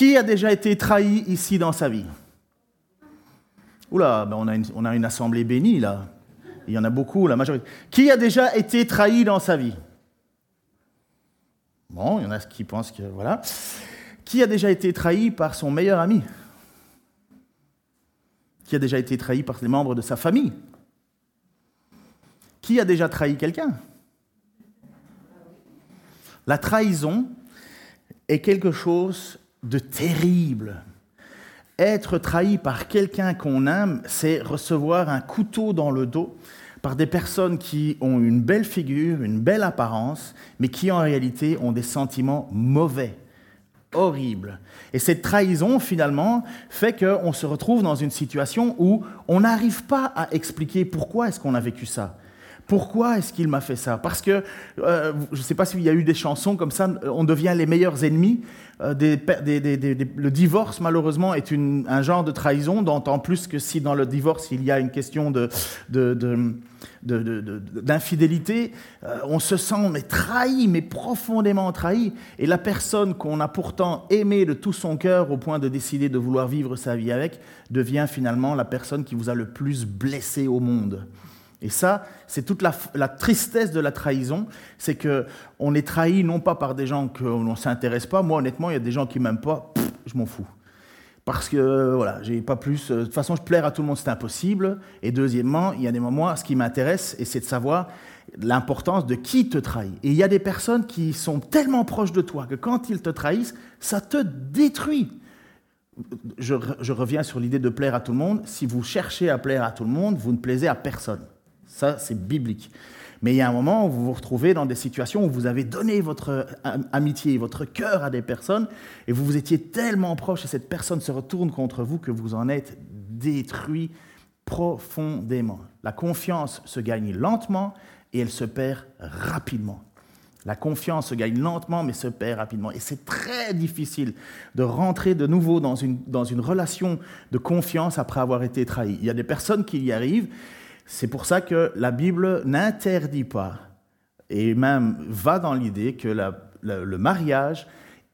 Qui a déjà été trahi ici dans sa vie? Oula, ben on, a une, on a une assemblée bénie là. Il y en a beaucoup, la majorité. Qui a déjà été trahi dans sa vie? Bon, il y en a qui pensent que voilà. Qui a déjà été trahi par son meilleur ami? Qui a déjà été trahi par les membres de sa famille? Qui a déjà trahi quelqu'un? La trahison est quelque chose de terrible. Être trahi par quelqu'un qu'on aime, c'est recevoir un couteau dans le dos par des personnes qui ont une belle figure, une belle apparence, mais qui en réalité ont des sentiments mauvais, horribles. Et cette trahison, finalement, fait qu'on se retrouve dans une situation où on n'arrive pas à expliquer pourquoi est-ce qu'on a vécu ça. Pourquoi est-ce qu'il m'a fait ça? Parce que, euh, je ne sais pas s'il y a eu des chansons comme ça, on devient les meilleurs ennemis. Euh, le divorce, malheureusement, est un genre de trahison, d'autant plus que si dans le divorce, il y a une question d'infidélité, euh, on se sent mais trahi, mais profondément trahi. Et la personne qu'on a pourtant aimée de tout son cœur au point de décider de vouloir vivre sa vie avec, devient finalement la personne qui vous a le plus blessé au monde. Et ça, c'est toute la, tristesse de la trahison, c'est que on est trahi non pas par des gens qu'on ne s'intéresse pas. Moi, honnêtement, il y a des gens qui m'aiment pas, je m'en fous. Parce que, voilà, j'ai pas plus. Euh, de toute façon, je plaire à tout le monde, c'est impossible. Et deuxièmement, il y a des moments, ce qui m'intéresse, c'est de savoir l'importance de qui te trahit. Et il y a des personnes qui sont tellement proches de toi que quand ils te trahissent, ça te détruit. Je reviens sur l'idée de plaire à tout le monde. Si vous cherchez à plaire à tout le monde, vous ne plaisez à personne. Ça, c'est biblique. Mais il y a un moment où vous vous retrouvez dans des situations où vous avez donné votre amitié, votre cœur à des personnes, et vous vous étiez tellement proche, et cette personne se retourne contre vous que vous en êtes détruit profondément. La confiance se gagne lentement et elle se perd rapidement. La confiance se gagne lentement mais se perd rapidement. Et c'est très difficile de rentrer de nouveau dans une, dans une relation de confiance après avoir été trahi. Il y a des personnes qui y arrivent c'est pour ça que la Bible n'interdit pas, et même va dans l'idée que le mariage,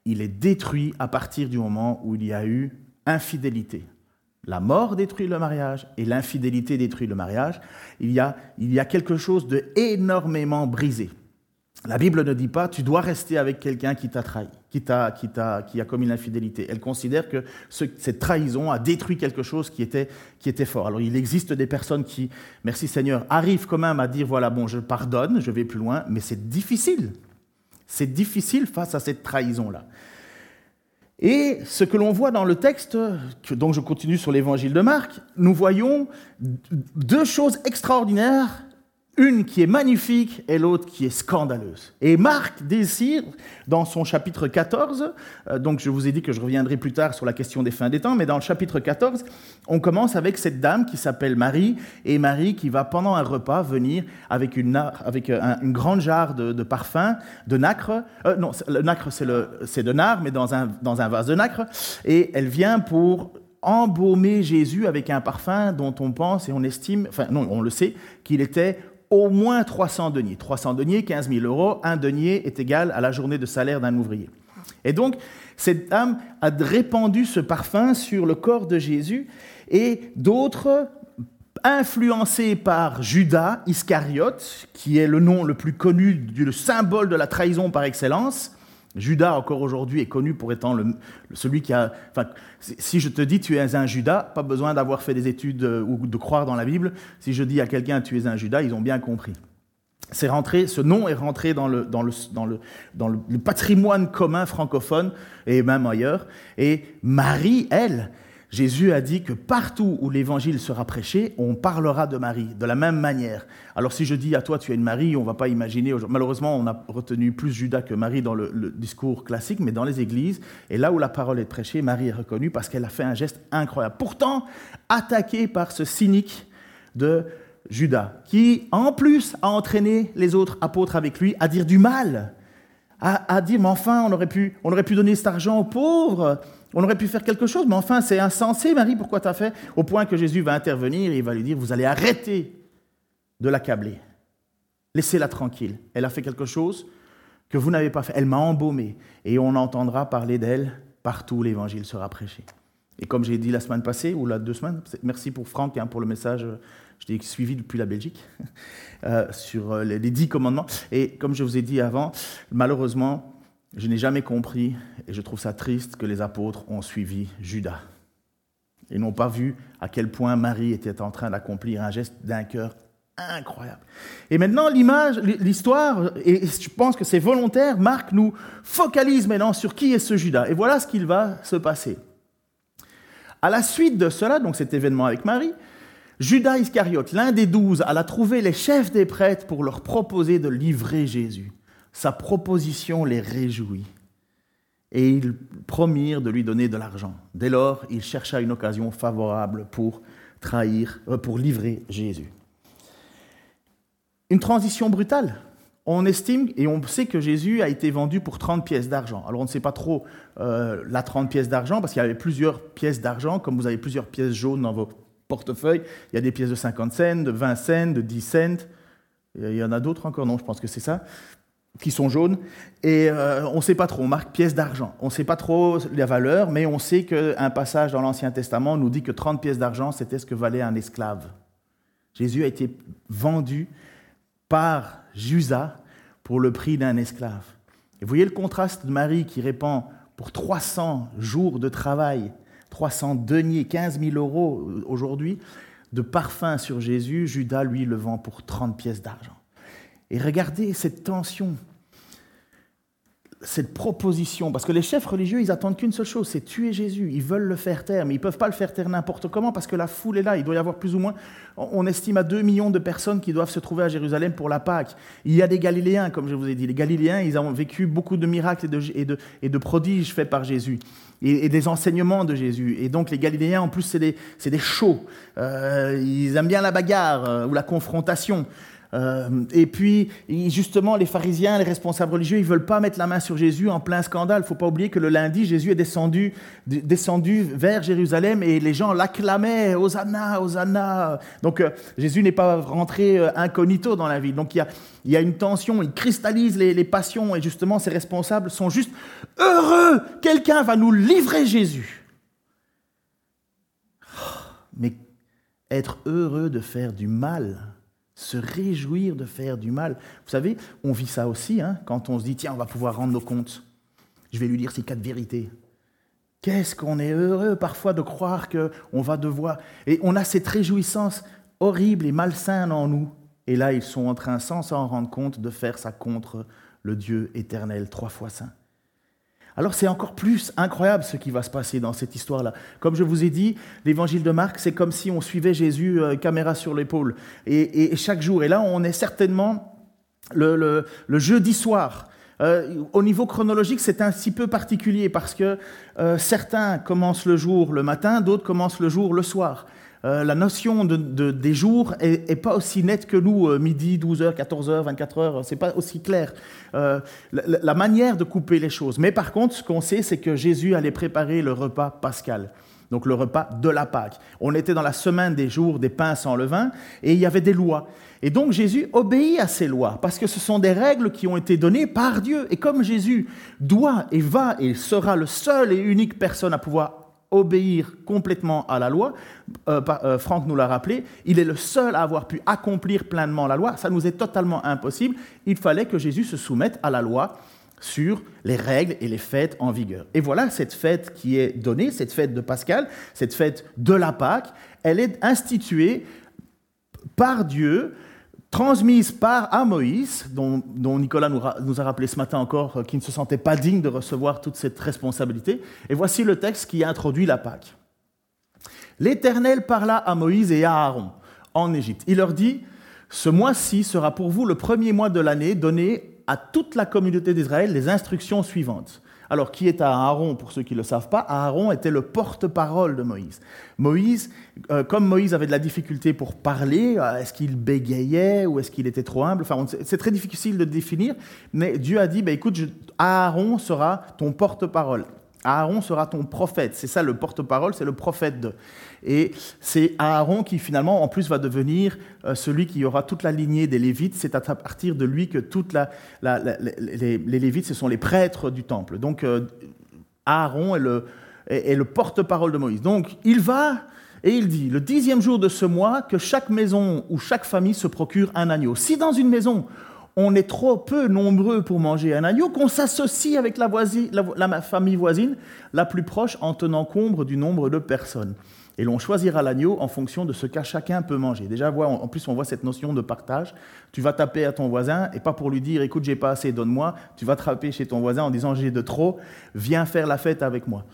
il est détruit à partir du moment où il y a eu infidélité. La mort détruit le mariage et l'infidélité détruit le mariage. Il y a, quelque chose de énormément brisé. La Bible ne dit pas tu dois rester avec quelqu'un qui t'a trahi, qui, t'a, qui, t'a, qui a commis l'infidélité. Elle considère que cette trahison a détruit quelque chose qui était, qui était fort. Alors il existe des personnes qui, merci Seigneur, arrivent quand même à dire voilà, bon, je pardonne, je vais plus loin, mais c'est difficile. C'est difficile face à cette trahison-là. Et ce que l'on voit dans le texte, donc je continue sur l'évangile de Marc, nous voyons deux choses extraordinaires une qui est magnifique et l'autre qui est scandaleuse. Et Marc désire, dans son chapitre 14, euh, donc je vous ai dit que je reviendrai plus tard sur la question des fins des temps, mais dans le chapitre 14, on commence avec cette dame qui s'appelle Marie, et Marie qui va pendant un repas venir avec une, euh, une grande jarre de, parfum, de nacre, euh, non, le nacre c'est de nard, mais un, dans un vase de nacre, et elle vient pour embaumer Jésus avec un parfum dont on pense et on estime, enfin non, on le sait, qu'il était au moins 300 deniers. 300 deniers, 15 000 euros. Un denier est égal à la journée de salaire d'un ouvrier. Et donc, cette dame a répandu ce parfum sur le corps de Jésus et d'autres, influencés par Judas Iscariote, qui est le nom le plus connu, le symbole de la trahison par excellence, Judas, encore aujourd'hui, est connu pour étant celui qui a... Enfin, si je te dis tu es un Judas, pas besoin d'avoir fait des études euh, ou de croire dans la Bible. Si je dis à quelqu'un tu es un Judas, ils ont bien compris. C'est rentré, ce nom est rentré dans le, dans, le, dans, le, dans le, patrimoine commun francophone et même ailleurs. Et Marie, elle, Jésus a dit que partout où l'évangile sera prêché, on parlera de Marie, de la même manière. Alors si je dis à toi, tu es une Marie, on ne va pas imaginer, malheureusement, on a retenu plus Judas que Marie dans le, discours classique, mais dans les églises, et là où la parole est prêchée, Marie est reconnue parce qu'elle a fait un geste incroyable. Pourtant, attaquée par ce cynique de Judas, qui en plus a entraîné les autres apôtres avec lui à dire du mal, à, dire, mais enfin, on aurait, pu, on aurait pu donner cet argent aux pauvres, on aurait pu faire quelque chose, mais enfin, c'est insensé, Marie, pourquoi tu as fait Au point que Jésus va intervenir et il va lui dire, vous allez arrêter de l'accabler. Laissez-la tranquille. Elle a fait quelque chose que vous n'avez pas fait. Elle m'a embaumé. Et on entendra parler d'elle partout où l'évangile sera prêché. Et comme j'ai dit la semaine passée, ou la deux semaines, merci pour Franck hein, pour le message je l'ai suivi depuis la Belgique, euh, sur euh, les, dix commandements. Et comme je vous ai dit avant, malheureusement, je n'ai jamais compris, et je trouve ça triste, que les apôtres ont suivi Judas. Et n'ont pas vu à quel point Marie était en train d'accomplir un geste d'un cœur incroyable. Et maintenant, l'image, l'histoire, et je pense que c'est volontaire, Marc nous focalise maintenant sur qui est ce Judas. Et voilà ce qu'il va se passer. À la suite de cela, donc cet événement avec Marie, Judas Iscariote, l'un des douze, alla trouver les chefs des prêtres pour leur proposer de livrer Jésus. Sa proposition les réjouit. Et ils promirent de lui donner de l'argent. Dès lors, il chercha une occasion favorable pour trahir, euh, pour livrer Jésus. Une transition brutale. On estime et on sait que Jésus a été vendu pour 30 pièces d'argent. Alors on ne sait pas trop euh, la 30 pièces d'argent parce qu'il y avait plusieurs pièces d'argent, comme vous avez plusieurs pièces jaunes dans vos portefeuille. Il y a des pièces de 50 cents, de 20 cents, de 10 cents. Il y en a d'autres encore, non, je pense que c'est ça, qui sont jaunes. Et euh, on ne sait pas trop, on marque pièces d'argent. On ne sait pas trop la valeur, mais on sait qu'un passage dans l'Ancien Testament nous dit que 30 pièces d'argent, c'était ce que valait un esclave. Jésus a été vendu par Jusa pour le prix d'un esclave. Et vous voyez le contraste de Marie qui répand pour 300 jours de travail 300 deniers, 15 000 euros aujourd'hui de parfum sur Jésus, Judas, lui, le vend pour 30 pièces d'argent. Et regardez cette tension, cette proposition, parce que les chefs religieux, ils attendent qu'une seule chose, c'est tuer Jésus. Ils veulent le faire taire, mais ils ne peuvent pas le faire taire n'importe comment, parce que la foule est là. Il doit y avoir plus ou moins, on estime à 2 millions de personnes qui doivent se trouver à Jérusalem pour la Pâque. Il y a des Galiléens, comme je vous ai dit. Les Galiléens, ils ont vécu beaucoup de miracles et de, prodiges faits par Jésus et, des enseignements de Jésus. Et donc les Galiléens, en plus, c'est des, des chauds. Euh, ils aiment bien la bagarre euh, ou la confrontation. Euh, et puis, justement, les pharisiens, les responsables religieux, ils ne veulent pas mettre la main sur Jésus en plein scandale. Il ne faut pas oublier que le lundi, Jésus est descendu, descendu vers Jérusalem et les gens l'acclamaient, Hosanna, Hosanna. Donc, Jésus n'est pas rentré incognito dans la ville. Donc, il y a, une tension, il cristallise les, les passions et justement, ces responsables sont juste heureux. Quelqu'un va nous livrer Jésus. Mais être heureux de faire du mal, se réjouir de faire du mal. Vous savez, on vit ça aussi hein, quand on se dit, tiens, on va pouvoir rendre nos comptes. Je vais lui dire ces quatre vérités. Qu'est-ce qu'on est heureux parfois de croire qu'on va devoir... Et on a cette réjouissance horrible et malsaine en nous. Et là, ils sont en train, sans s'en rendre compte, de faire ça contre le Dieu éternel, trois fois saint. Alors c'est encore plus incroyable ce qui va se passer dans cette histoire-là. Comme je vous ai dit, l'évangile de Marc, c'est comme si on suivait Jésus euh, caméra sur l'épaule. Et, chaque jour, et là on est certainement le, jeudi soir. Euh, au niveau chronologique, c'est un petit peu particulier parce que euh, certains commencent le jour le matin, d'autres commencent le jour le soir. Euh, la notion de, des jours est, pas aussi nette que nous, euh, midi, 12h, 14h, 24h, c'est pas aussi clair. Euh, la, manière de couper les choses. Mais par contre, ce qu'on sait, c'est que Jésus allait préparer le repas pascal. Donc le repas de la Pâque. On était dans la semaine des jours des pains sans levain et il y avait des lois. Et donc Jésus obéit à ces lois parce que ce sont des règles qui ont été données par Dieu. Et comme Jésus doit et va et sera le seul et unique personne à pouvoir obéir complètement à la loi. Euh, euh, Franck nous l'a rappelé, il est le seul à avoir pu accomplir pleinement la loi. Ça nous est totalement impossible. Il fallait que Jésus se soumette à la loi sur les règles et les fêtes en vigueur. Et voilà cette fête qui est donnée, cette fête de Pascal, cette fête de la Pâque, elle est instituée par Dieu transmise par à Moïse, dont, Nicolas nous, a rappelé ce matin encore euh, qu'il ne se sentait pas digne de recevoir toute cette responsabilité. Et voici le texte qui introduit la Pâque. L'Éternel parla à Moïse et à Aaron en Égypte. Il leur dit, ce mois-ci sera pour vous le premier mois de l'année donné à toute la communauté d'Israël les instructions suivantes. Alors, qui est Aaron Pour ceux qui ne le savent pas, Aaron était le porte-parole de Moïse. Moïse, euh, comme Moïse avait de la difficulté pour parler, euh, est-ce qu'il bégayait ou est-ce qu'il était trop humble? Enfin, c'est très difficile de définir, mais Dieu a dit, bah, écoute, Aaron sera ton porte-parole. Aaron sera ton prophète. C'est ça le porte-parole, c'est le prophète de. Et c'est Aaron qui finalement, en plus, va devenir euh, celui qui aura toute la lignée des Lévites. C'est à partir de lui que toute les, Lévites, ce sont les prêtres du temple. Donc euh, Aaron est le porte-parole de Moïse. Donc il va et il dit, le dixième jour de ce mois, que chaque maison ou chaque famille se procure un agneau. Si dans une maison, on est trop peu nombreux pour manger un agneau, qu'on s'associe avec la, famille voisine la plus proche en tenant compte du nombre de personnes. Et l'on choisira l'agneau en fonction de ce qu'à chacun peut manger. Déjà, en plus, on voit cette notion de partage. Tu vas taper à ton voisin, et pas pour lui dire, écoute, j'ai pas assez, donne-moi. Tu vas taper chez ton voisin en disant, j'ai de trop, viens faire la fête avec moi.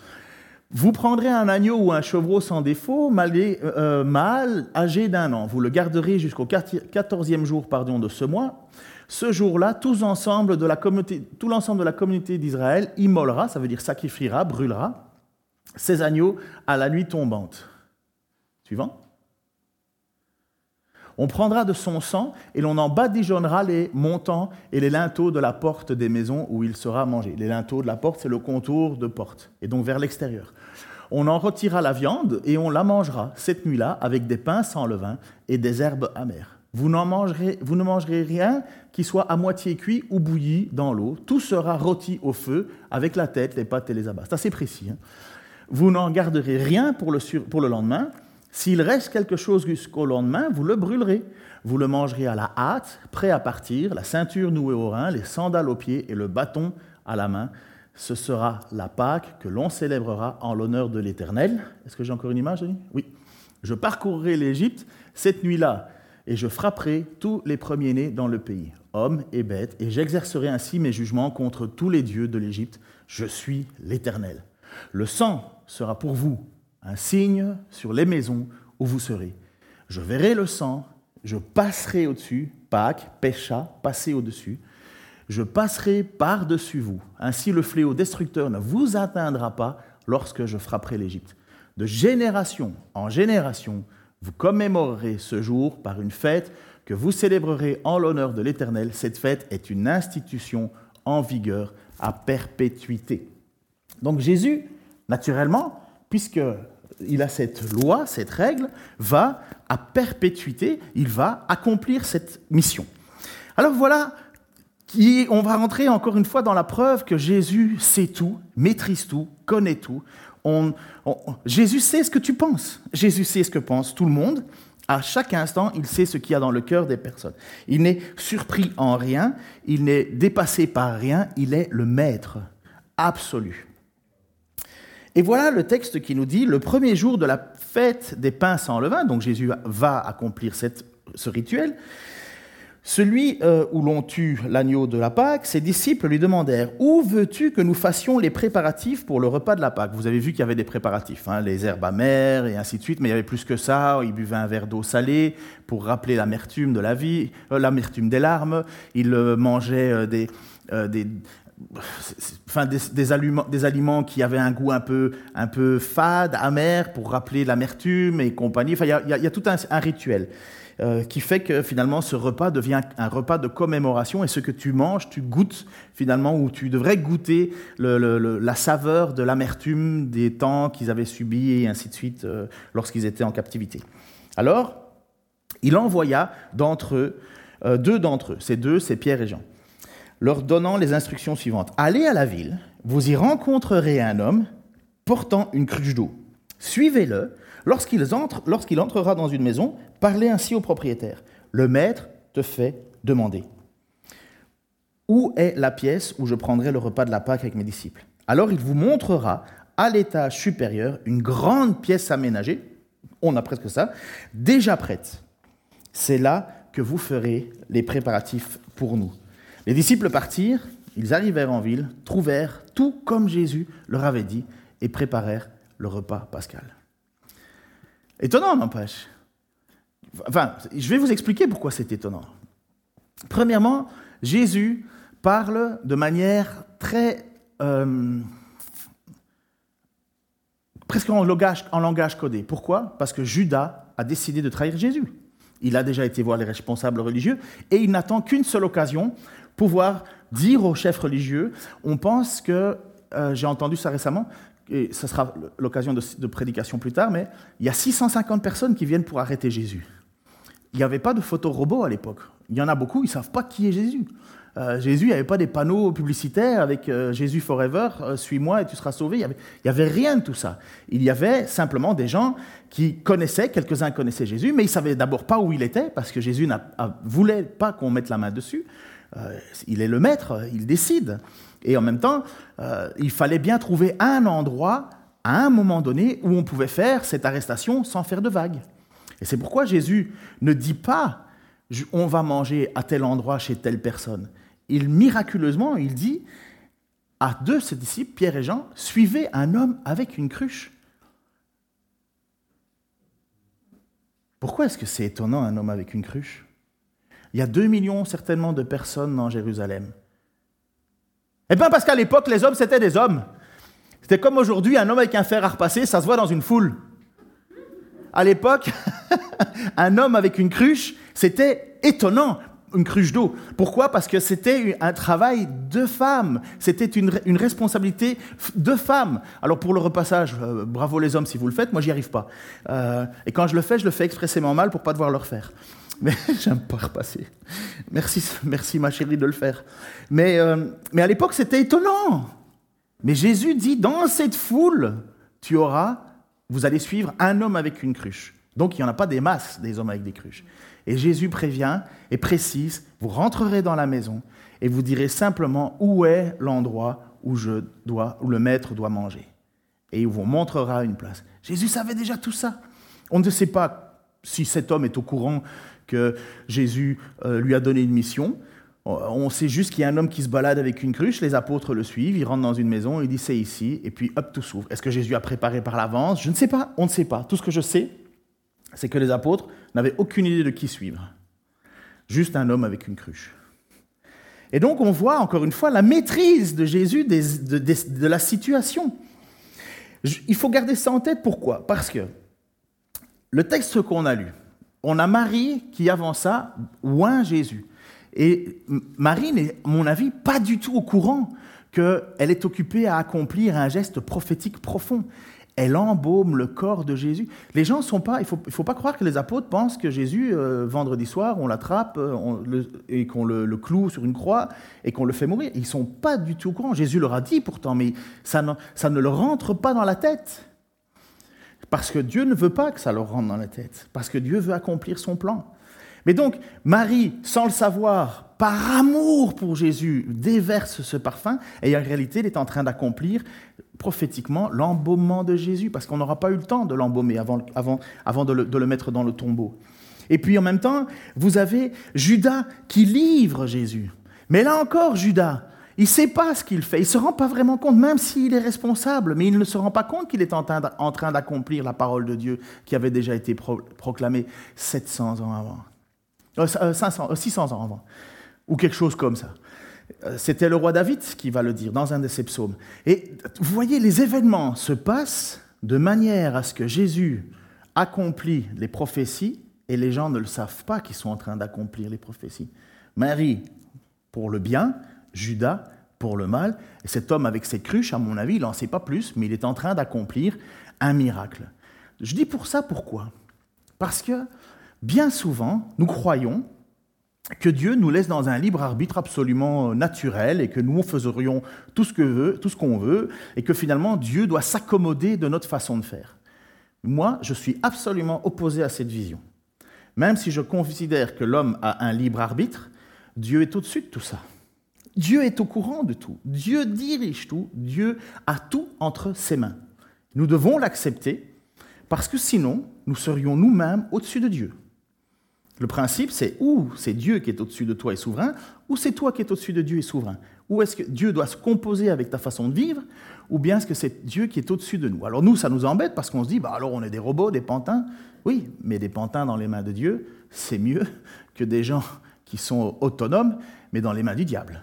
Vous prendrez un agneau ou un chevreau sans défaut, mâle, euh, âgé d'un an. Vous le garderez jusqu'au quatorzième jour pardon, de ce mois. Ce jour-là, tout l'ensemble de la communauté d'Israël immolera, ça veut dire sacrifiera, brûlera, ces agneaux à la nuit tombante. Suivant. On prendra de son sang et l'on en badigeonnera les montants et les linteaux de la porte des maisons où il sera mangé. Les linteaux de la porte, c'est le contour de porte, et donc vers l'extérieur. On en retirera la viande et on la mangera cette nuit-là avec des pains sans levain et des herbes amères. Vous, ne mangerez rien qui soit à moitié cuit ou bouilli dans l'eau. Tout sera rôti au feu avec la tête, les pattes et les abats. C'est assez précis. Hein. vous n'en garderez rien pour le, pour le lendemain s'il reste quelque chose jusqu'au lendemain, vous le brûlerez. Vous le mangerez à la hâte, prêt à partir, la ceinture nouée au rein, les sandales aux pieds et le bâton à la main. Ce sera la Pâque que l'on célébrera en l'honneur de l'Éternel. Est-ce que j'ai encore une image, Denis? Oui. Je parcourrai l'Égypte cette nuit-là et je frapperai tous les premiers-nés dans le pays, hommes et bêtes, et j'exercerai ainsi mes jugements contre tous les dieux de l'Égypte. Je suis l'Éternel. Le sang sera pour vous un signe sur les maisons où vous serez. Je verrai le sang, je passerai au-dessus, Pâques, pécha, passer au-dessus. Je passerai par-dessus vous. Ainsi le fléau destructeur ne vous atteindra pas lorsque je frapperai l'Égypte. De génération en génération, vous commémorerez ce jour par une fête que vous célébrerez en l'honneur de l'Éternel. Cette fête est une institution en vigueur à perpétuité. Donc Jésus, naturellement, puisqu'il a cette loi, cette règle, va à perpétuité, il va accomplir cette mission. Alors voilà, on va rentrer encore une fois dans la preuve que Jésus sait tout, maîtrise tout, connaît tout. Jésus sait ce que tu penses. Jésus sait ce que pense tout le monde. À chaque instant, il sait ce qu'il y a dans le cœur des personnes. Il n'est surpris en rien, il n'est dépassé par rien, il est le maître absolu. Et voilà le texte qui nous dit, le premier jour de la fête des pains sans levain, donc Jésus va accomplir ce rituel, celui euh, où l'on tue l'agneau de la Pâque, ses disciples lui demandèrent Où veux-tu que nous fassions les préparatifs pour le repas de la Pâque? Vous avez vu qu'il y avait des préparatifs, hein, les herbes amères et ainsi de suite, mais il y avait plus que ça. Ils buvaient un verre d'eau salée pour rappeler l'amertume de la vie, euh, l'amertume des larmes. Ils euh, mangeaient aliments, des, aliments, qui avaient un goût un peu, un peu fade, amer, pour rappeler l'amertume et compagnie. Enfin, il y, a tout un, rituel euh, qui fait que finalement ce repas devient un repas de commémoration et ce que tu manges, tu goûtes finalement, ou tu devrais goûter la saveur de l'amertume des temps qu'ils avaient subis et ainsi de suite euh, lorsqu'ils étaient en captivité. Alors, il envoya d'entre eux, euh, deux d'entre eux, ces deux, c'est Pierre et Jean leur donnant les instructions suivantes. Allez à la ville, vous y rencontrerez un homme portant une cruche d'eau. Suivez-le. Lorsqu'il entre, lorsqu'il entrera dans une maison, parlez ainsi au propriétaire. Le maître te fait demander. Où est la pièce où je prendrai le repas de la Pâque avec mes disciples? Alors il vous montrera à l'étage supérieur une grande pièce aménagée, on a presque ça, déjà prête. C'est là que vous ferez les préparatifs pour nous. Les disciples partirent, ils arrivèrent en ville, trouvèrent tout comme Jésus leur avait dit et préparèrent le repas pascal. Étonnant, n'empêche. Enfin, je vais vous expliquer pourquoi c'est étonnant. Premièrement, Jésus parle de manière très... Euh, presque en langage, codé. Pourquoi? Parce que Judas a décidé de trahir Jésus. Il a déjà été voir les responsables religieux et il n'attend qu'une seule occasion pour pouvoir dire aux chefs religieux, on pense que, euh, j'ai entendu ça récemment, et ce sera l'occasion de, prédication plus tard, mais il y a 650 personnes qui viennent pour arrêter Jésus. Il n'y avait pas de robot à l'époque. Il y en a beaucoup, ils ne savent pas qui est Jésus. Euh, Jésus, il n'y avait pas des panneaux publicitaires avec euh, Jésus Forever, euh, suis-moi et tu seras sauvé. Il n'y avait, rien de tout ça. Il y avait simplement des gens qui connaissaient, quelques-uns connaissaient Jésus, mais ils ne savaient d'abord pas où il était, parce que Jésus ne voulait pas qu'on mette la main dessus. il est le maître, il décide. Et en même temps, il fallait bien trouver un endroit, à un moment donné, où on pouvait faire cette arrestation sans faire de vagues. Et c'est pourquoi Jésus ne dit pas on va manger à tel endroit chez telle personne il miraculeusement, il dit à deux de ses disciples, Pierre et Jean, suivez un homme avec une cruche. Pourquoi est-ce que c'est étonnant un homme avec une cruche? Il y a deux millions certainement de personnes dans Jérusalem. Eh bien parce qu'à l'époque, les hommes, c'était des hommes. C'était comme aujourd'hui, un homme avec un fer à repasser, ça se voit dans une foule. À l'époque, un homme avec une cruche, c'était étonnant une cruche d'eau. Pourquoi? Parce que c'était un travail de femme. C'était une, responsabilité de femme. Alors pour le repassage, euh, bravo les hommes si vous le faites, moi j'y arrive pas. Euh, et quand je le fais, je le fais expressément mal pour pas devoir le refaire. Mais j'aime pas repasser. Merci, merci ma chérie de le faire. Mais, euh, mais à l'époque, c'était étonnant. Mais Jésus dit, dans cette foule, tu auras, vous allez suivre un homme avec une cruche. Donc il n'y en a pas des masses des hommes avec des cruches. Et Jésus prévient et précise, vous rentrerez dans la maison et vous direz simplement où est l'endroit où, je dois, où le maître doit manger? Et il vous montrera une place. Jésus savait déjà tout ça. On ne sait pas si cet homme est au courant que Jésus euh, lui a donné une mission. On sait juste qu'il y a un homme qui se balade avec une cruche, les apôtres le suivent, il rentre dans une maison, il dit c'est ici, et puis hop, tout s'ouvre. Est-ce que Jésus a préparé par l'avance? Je ne sais pas, on ne sait pas. Tout ce que je sais, c'est que les apôtres n'avaient aucune idée de qui suivre. Juste un homme avec une cruche. Et donc on voit encore une fois la maîtrise de Jésus de, la situation. Il faut garder ça en tête. Pourquoi? Parce que le texte qu'on a lu, on a Marie qui avant ça Jésus. Et Marie n'est, à mon avis, pas du tout au courant qu'elle est occupée à accomplir un geste prophétique profond elle embaume le corps de Jésus. Les gens sont pas, il faut, faut pas croire que les apôtres pensent que Jésus, euh, vendredi soir, on l'attrape euh, et qu'on le, cloue sur une croix et qu'on le fait mourir. Ils sont pas du tout au courant. Jésus leur a dit pourtant, mais ça ne, ça ne leur rentre pas dans la tête. Parce que Dieu ne veut pas que ça leur rentre dans la tête. Parce que Dieu veut accomplir son plan. Mais donc, Marie, sans le savoir, par amour pour Jésus, déverse ce parfum, et en réalité, elle est en train d'accomplir prophétiquement l'embaumement de Jésus, parce qu'on n'aura pas eu le temps de l'embaumer avant, avant, avant de, le, de le mettre dans le tombeau. Et puis en même temps, vous avez Judas qui livre Jésus. Mais là encore, Judas, il ne sait pas ce qu'il fait, il ne se rend pas vraiment compte, même s'il est responsable, mais il ne se rend pas compte qu'il est en train d'accomplir la parole de Dieu qui avait déjà été proclamée 700 ans avant. 500, 600 ans avant, ou quelque chose comme ça. Euh, c'était le roi David qui va le dire dans un de ses psaumes. Et vous voyez, les événements se passent de manière à ce que Jésus accomplit les prophéties et les gens ne le savent pas qu'ils sont en train d'accomplir les prophéties. Marie pour le bien, Judas pour le mal, et cet homme avec ses cruches, à mon avis, il n'en sait pas plus, mais il est en train d'accomplir un miracle. Je dis pour ça pourquoi Parce que bien souvent, nous croyons que Dieu nous laisse dans un libre arbitre absolument naturel et que nous faiserions tout ce que tout ce qu'on veut, et que finalement Dieu doit s'accommoder de notre façon de faire. Moi, je suis absolument opposé à cette vision. Même si je considère que l'homme a un libre arbitre, Dieu est au-dessus de tout ça. Dieu est au courant de tout. Dieu dirige tout. Dieu a tout entre ses mains. Nous devons l'accepter parce que sinon, nous serions nous-mêmes au-dessus de Dieu. Le principe, c'est ou c'est Dieu qui est au-dessus de toi et souverain, ou c'est toi qui es au-dessus de Dieu et souverain. Ou est-ce que Dieu doit se composer avec ta façon de vivre Ou bien est-ce que c'est Dieu qui est au-dessus de nous? Alors nous, ça nous embête parce qu'on se dit, bah alors on est des robots, des pantins. Oui, mais des pantins dans les mains de Dieu, c'est mieux que des gens qui sont autonomes, mais dans les mains du diable.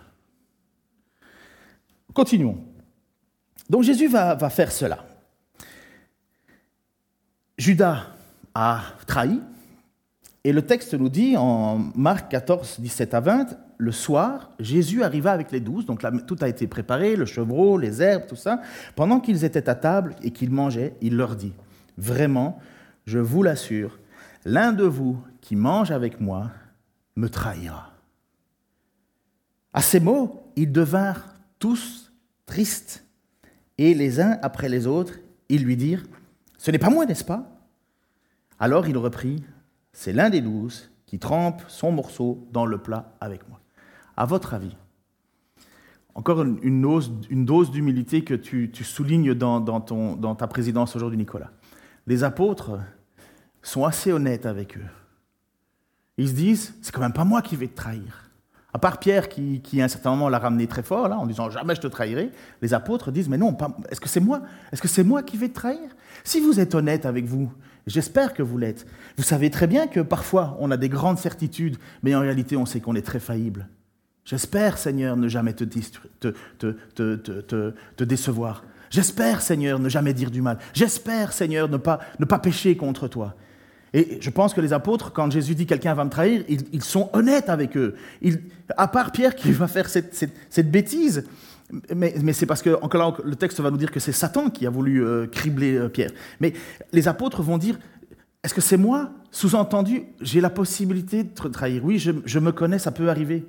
Continuons. Donc Jésus va, faire cela. Judas a trahi, et le texte nous dit en Marc 14, 17 à 20, le soir, Jésus arriva avec les douze, donc tout a été préparé, le chevreau, les herbes, tout ça. Pendant qu'ils étaient à table et qu'ils mangeaient, il leur dit, Vraiment, je vous l'assure, l'un de vous qui mange avec moi me trahira. À ces mots, ils devinrent tous tristes, et les uns après les autres, ils lui dirent, Ce n'est pas moi, n'est-ce pas? Alors il reprit, C'est l'un des douze qui trempe son morceau dans le plat avec moi. À votre avis, encore une, dose, d'humilité que tu, soulignes dans, ta présidence aujourd'hui, Nicolas. Les apôtres sont assez honnêtes avec eux. Ils se disent, c'est quand même pas moi qui vais te trahir. À part Pierre qui, à un certain moment l'a ramené très fort là, en disant jamais je te trahirai, les apôtres disent mais non, est-ce que c'est moi Est-ce que c'est moi qui vais te trahir? Si vous êtes honnête avec vous, j'espère que vous l'êtes. Vous savez très bien que parfois on a des grandes certitudes, mais en réalité on sait qu'on est très faillible. J'espère, Seigneur, ne jamais te, te, décevoir. J'espère, Seigneur, ne jamais dire du mal. J'espère, Seigneur, ne pas, ne pas pécher contre toi. Et je pense que les apôtres, quand Jésus dit quelqu'un va me trahir, ils, sont honnêtes avec eux. à part Pierre qui va faire cette, bêtise, mais, c'est parce que, encore là, le texte va nous dire que c'est Satan qui a voulu euh, cribler euh, Pierre. Mais les apôtres vont dire, est-ce que c'est moi? Sous-entendu, j'ai la possibilité de te trahir. Oui, je, me connais, ça peut arriver.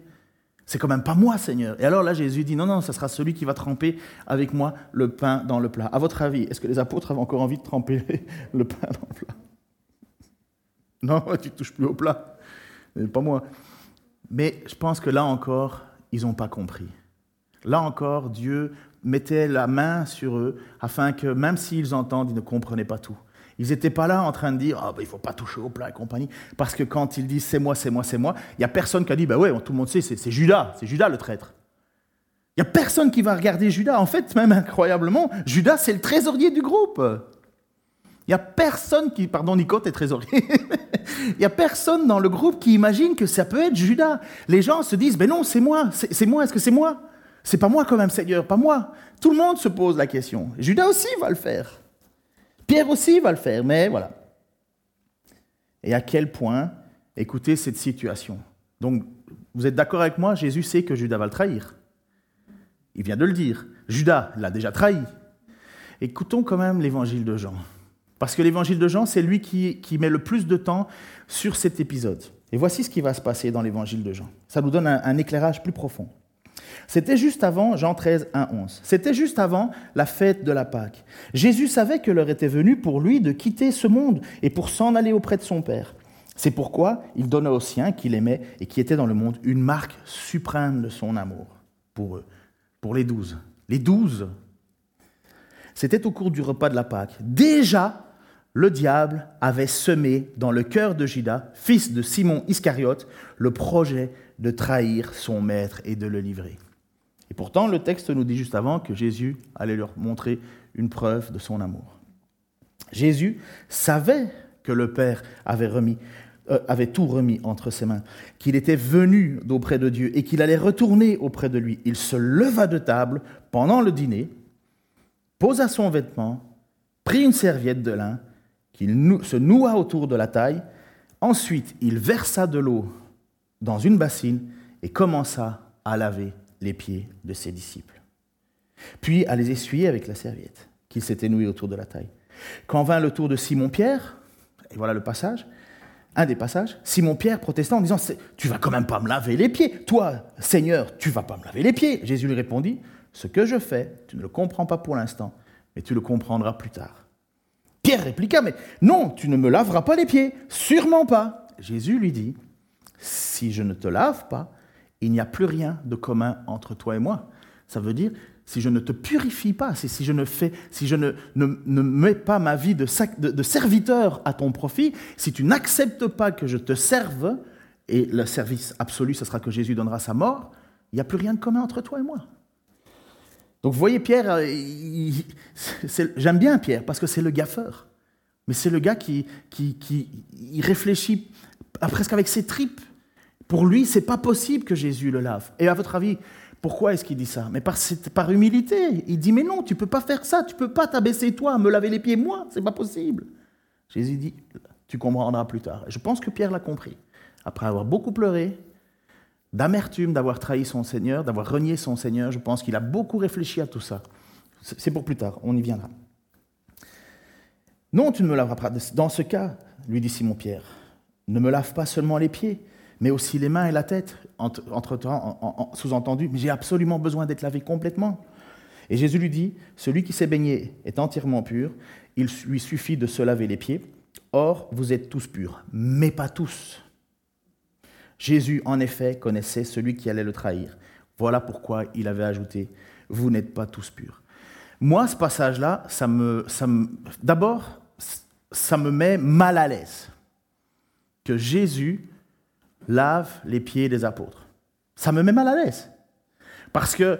C'est quand même pas moi, Seigneur. Et alors là, Jésus dit, non, non, ce sera celui qui va tremper avec moi le pain dans le plat. À votre avis, est-ce que les apôtres avaient encore envie de tremper le pain dans le plat? non, tu touches plus au plat. Pas moi. Mais je pense que là encore, ils n'ont pas compris. Là encore, Dieu mettait la main sur eux afin que, même s'ils entendent, ils ne comprenaient pas tout. Ils n'étaient pas là en train de dire ben, il ne faut pas toucher au plat et compagnie. Parce que quand ils disent c'est moi, c'est moi, c'est moi, il n'y a personne qui a dit bah ouais, tout le monde sait, c'est Judas, c'est Judas le traître. Il n'y a personne qui va regarder Judas. En fait, même incroyablement, Judas, c'est le trésorier du groupe. Il n'y a personne qui, pardon Nico, t'es trésorier, il n'y a personne dans le groupe qui imagine que ça peut être Judas. Les gens se disent, mais non, c'est moi, c'est moi, est-ce que c'est moi? C'est pas moi quand même, Seigneur, pas moi. Tout le monde se pose la question. Judas aussi va le faire. Pierre aussi va le faire, mais voilà. Et à quel point, écoutez cette situation. Donc, vous êtes d'accord avec moi, Jésus sait que Judas va le trahir. Il vient de le dire. Judas l'a déjà trahi. Écoutons quand même l'évangile de Jean. Parce que l'évangile de Jean, c'est lui qui, met le plus de temps sur cet épisode. Et voici ce qui va se passer dans l'évangile de Jean. Ça nous donne un, éclairage plus profond. C'était juste avant, Jean 13, 1, 11, c'était juste avant la fête de la Pâque. Jésus savait que l'heure était venue pour lui de quitter ce monde et pour s'en aller auprès de son Père. C'est pourquoi il donna aux siens qu'il aimait et qui étaient dans le monde une marque suprême de son amour pour eux, pour les douze. Les douze. C'était au cours du repas de la Pâque. Déjà, le diable avait semé dans le cœur de Judas, fils de Simon Iscariote, le projet de trahir son maître et de le livrer. Et pourtant, le texte nous dit juste avant que Jésus allait leur montrer une preuve de son amour. Jésus savait que le Père avait, euh, avait tout remis entre ses mains, qu'il était venu d'auprès de Dieu et qu'il allait retourner auprès de lui. Il se leva de table pendant le dîner, posa son vêtement, prit une serviette de lin, il se noua autour de la taille. Ensuite, il versa de l'eau dans une bassine et commença à laver les pieds de ses disciples. Puis à les essuyer avec la serviette qu'il s'était nouée autour de la taille. Quand vint le tour de Simon-Pierre, et voilà le passage, un des passages, Simon-Pierre protestant en disant Tu vas quand même pas me laver les pieds. Toi, Seigneur, tu vas pas me laver les pieds. Jésus lui répondit Ce que je fais, tu ne le comprends pas pour l'instant, mais tu le comprendras plus tard. Pierre répliqua, mais non, tu ne me laveras pas les pieds, sûrement pas. Jésus lui dit, si je ne te lave pas, il n'y a plus rien de commun entre toi et moi. Ça veut dire, si je ne te purifie pas, si je ne, fais, si je ne, ne, mets pas ma vie de, de, serviteur à ton profit, si tu n'acceptes pas que je te serve, et le service absolu, ce sera que Jésus donnera sa mort, il n'y a plus rien de commun entre toi et moi. Donc vous voyez, Pierre, euh, j'aime bien Pierre parce que c'est le gaffeur. Mais c'est le gars qui, qui, qui réfléchit presque avec ses tripes. Pour lui, c'est pas possible que Jésus le lave. Et à votre avis, pourquoi est-ce qu'il dit ça? Mais par, par humilité. Il dit, mais non, tu peux pas faire ça, tu peux pas t'abaisser toi, me laver les pieds moi, c'est pas possible. Jésus dit, tu comprendras plus tard. je pense que Pierre l'a compris. Après avoir beaucoup pleuré, d'amertume d'avoir trahi son Seigneur, d'avoir renié son Seigneur. Je pense qu'il a beaucoup réfléchi à tout ça. C'est pour plus tard, on y viendra. Non, tu ne me laveras pas. Dans ce cas, lui dit Simon-Pierre, ne me lave pas seulement les pieds, mais aussi les mains et la tête. Entre-temps, sous-entendu, mais j'ai absolument besoin d'être lavé complètement. Et Jésus lui dit, celui qui s'est baigné est entièrement pur, il lui suffit de se laver les pieds. Or, vous êtes tous purs, mais pas tous. Jésus, en effet, connaissait celui qui allait le trahir. Voilà pourquoi il avait ajouté, vous n'êtes pas tous purs. Moi, ce passage-là, d'abord, ça me met mal à l'aise que Jésus lave les pieds des apôtres. Ça me met mal à l'aise. Parce que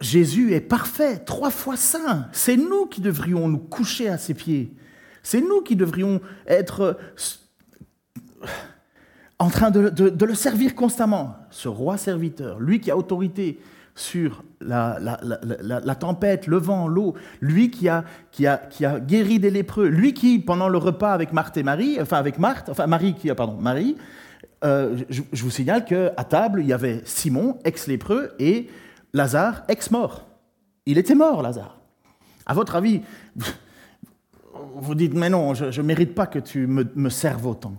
Jésus est parfait, trois fois saint. C'est nous qui devrions nous coucher à ses pieds. C'est nous qui devrions être en train de, le servir constamment. Ce roi serviteur, lui qui a autorité sur la, tempête, le vent, l'eau, lui qui a, guéri des lépreux, lui qui, pendant le repas avec Marthe et Marie, enfin avec Marthe, enfin Marie qui, pardon, Marie, euh, je, vous signale qu'à table, il y avait Simon, ex-lépreux, et Lazare, ex-mort. Il était mort, Lazare. À votre avis, vous dites, mais non, je ne mérite pas que tu me serves autant.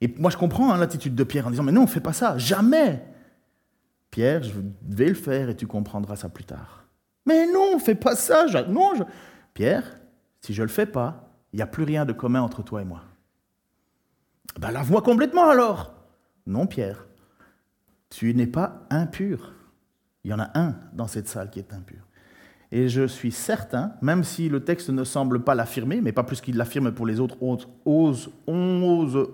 Et moi, je comprends hein, l'attitude de Pierre en disant, mais non, fais pas ça, jamais. Pierre, je vais le faire et tu comprendras ça plus tard. Mais non, fais pas ça, non. Pierre, si je le fais pas, il n'y a plus rien de commun entre toi et moi. Ben lave-moi complètement alors. Non, Pierre, tu n'es pas impur. Il y en a un dans cette salle qui est impur. Et je suis certain, même si le texte ne semble pas l'affirmer, mais pas plus qu'il l'affirme pour les autres, onze,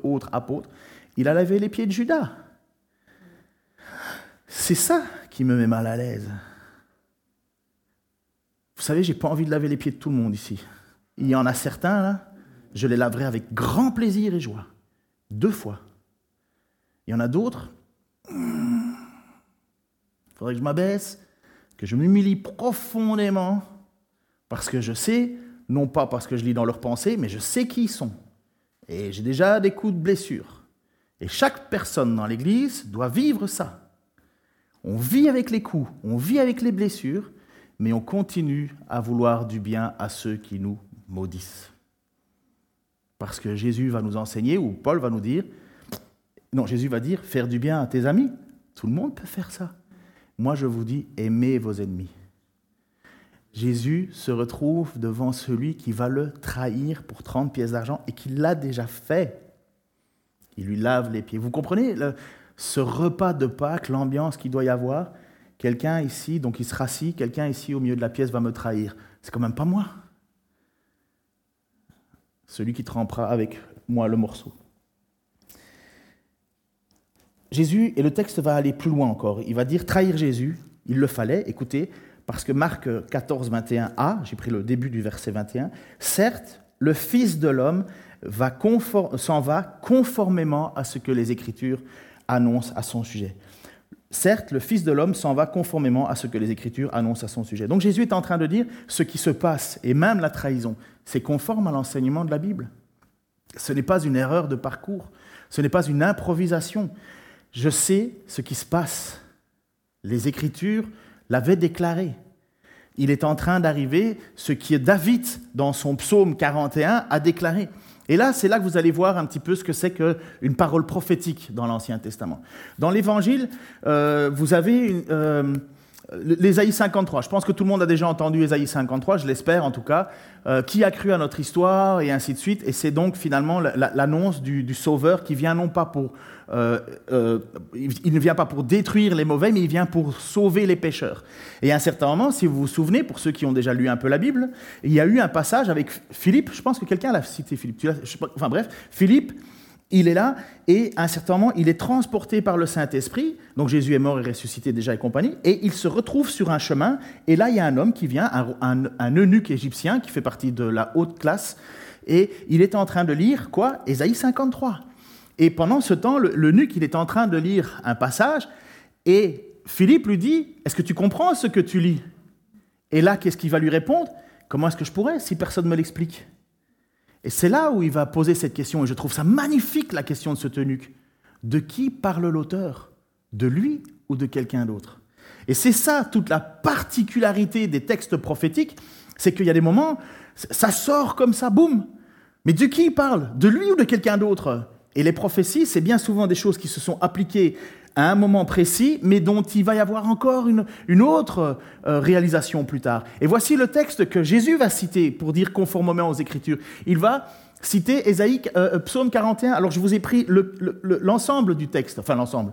autres apôtres, il a lavé les pieds de Judas. C'est ça qui me met mal à l'aise. Vous savez, j'ai pas envie de laver les pieds de tout le monde ici. Il y en a certains, là, je les laverai avec grand plaisir et joie. Deux fois. Il y en a d'autres, il hmm, faudrait que je m'abaisse, que je m'humilie profondément parce que je sais, non pas parce que je lis dans leurs pensées, mais je sais qui ils sont. Et j'ai déjà des coups de blessure. Et chaque personne dans l'Église doit vivre ça. On vit avec les coups, on vit avec les blessures, mais on continue à vouloir du bien à ceux qui nous maudissent. Parce que Jésus va nous enseigner, ou Paul va nous dire, non, Jésus va dire, faire du bien à tes amis. Tout le monde peut faire ça. Moi, je vous dis, aimez vos ennemis. Jésus se retrouve devant celui qui va le trahir pour 30 pièces d'argent et qui l'a déjà fait. Il lui lave les pieds. Vous comprenez ce repas de Pâques, l'ambiance qu'il doit y avoir? Quelqu'un ici, donc il se rassit, quelqu'un ici au milieu de la pièce va me trahir. C'est quand même pas moi. Celui qui trempera avec moi le morceau. Jésus, et le texte va aller plus loin encore, il va dire trahir Jésus, il le fallait, écoutez, parce que Marc 14, 21a, j'ai pris le début du verset 21, certes, le Fils de l'homme s'en va conformément à ce que les Écritures annoncent à son sujet. Certes, le Fils de l'homme s'en va conformément à ce que les Écritures annoncent à son sujet. Donc Jésus est en train de dire ce qui se passe, et même la trahison, c'est conforme à l'enseignement de la Bible. Ce n'est pas une erreur de parcours, ce n'est pas une improvisation, je sais ce qui se passe. Les Écritures l'avaient déclaré. Il est en train d'arriver ce qui David, dans son psaume 41, a déclaré. Et là, c'est là que vous allez voir un petit peu ce que c'est qu'une parole prophétique dans l'Ancien Testament. Dans l'Évangile, euh, vous avez une, euh, L'Ésaïe 53, je pense que tout le monde a déjà entendu Ésaïe 53, je l'espère en tout cas. Euh, qui a cru à notre histoire et ainsi de suite. Et c'est donc finalement l'annonce du, Sauveur qui vient non pas pour... Euh, euh, il ne vient pas pour détruire les mauvais, mais il vient pour sauver les pécheurs. Et à un certain moment, si vous vous souvenez, pour ceux qui ont déjà lu un peu la Bible, il y a eu un passage avec Philippe, je pense que quelqu'un l'a cité, Philippe. enfin bref, Philippe il est là, et à un certain moment, il est transporté par le Saint-Esprit, donc Jésus est mort et ressuscité déjà et compagnie, et il se retrouve sur un chemin, et là, il y a un homme qui vient, un, un, eunuque égyptien, qui fait partie de la haute classe, et il est en train de lire, quoi? Ésaïe 53. Et pendant ce temps, l'eunuque, il est en train de lire un passage, et Philippe lui dit, est-ce que tu comprends ce que tu lis? Et là, qu'est-ce qu'il va lui répondre Comment est-ce que je pourrais si personne ne me l'explique? Et c'est là où il va poser cette question, et je trouve ça magnifique la question de ce eunuque. De qui parle l'auteur? De lui ou de quelqu'un d'autre? Et c'est ça toute la particularité des textes prophétiques, c'est qu'il y a des moments, ça sort comme ça, boum! Mais de qui il parle? De lui ou de quelqu'un d'autre? Et les prophéties, c'est bien souvent des choses qui se sont appliquées à un moment précis, mais dont il va y avoir encore une, autre euh, réalisation plus tard. Et voici le texte que Jésus va citer pour dire conformément aux Écritures. Il va citer Ésaïe, euh, euh, Psaume 41. Alors je vous ai pris l'ensemble du texte, enfin l'ensemble.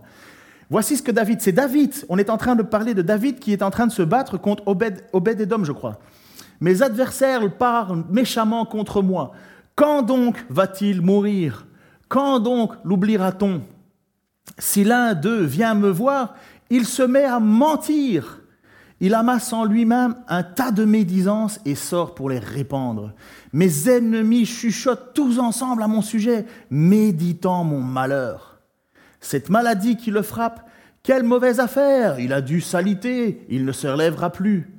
Voici ce que David, c'est David, on est en train de parler de David qui est en train de se battre contre Obed, Obed Edom, je crois. Mes adversaires parlent méchamment contre moi. Quand donc va-t-il mourir? Quand donc l'oubliera-t-on? Si l'un d'eux vient me voir, il se met à mentir. Il amasse en lui-même un tas de médisances et sort pour les répandre. Mes ennemis chuchotent tous ensemble à mon sujet, méditant mon malheur. Cette maladie qui le frappe, quelle mauvaise affaire Il a dû s'aliter, il ne se relèvera plus.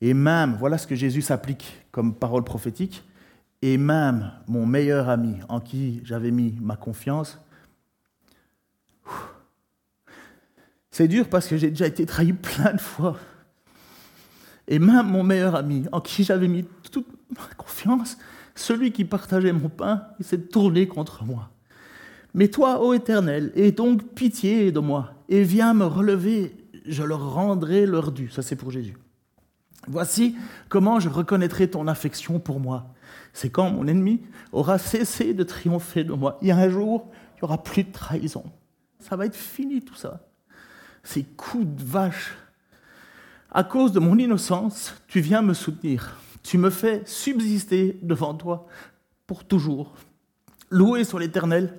Et même, voilà ce que Jésus s'applique comme parole prophétique, et même mon meilleur ami en qui j'avais mis ma confiance, C'est dur parce que j'ai déjà été trahi plein de fois. Et même mon meilleur ami, en qui j'avais mis toute ma confiance, celui qui partageait mon pain, il s'est tourné contre moi. Mais toi, ô Éternel, aie donc pitié de moi et viens me relever, je leur rendrai leur dû. Ça, c'est pour Jésus. Voici comment je reconnaîtrai ton affection pour moi. C'est quand mon ennemi aura cessé de triompher de moi. Il y a un jour, il n'y aura plus de trahison. Ça va être fini tout ça ces coups de vache. À cause de mon innocence, tu viens me soutenir. Tu me fais subsister devant toi pour toujours. Loué soit l'Éternel,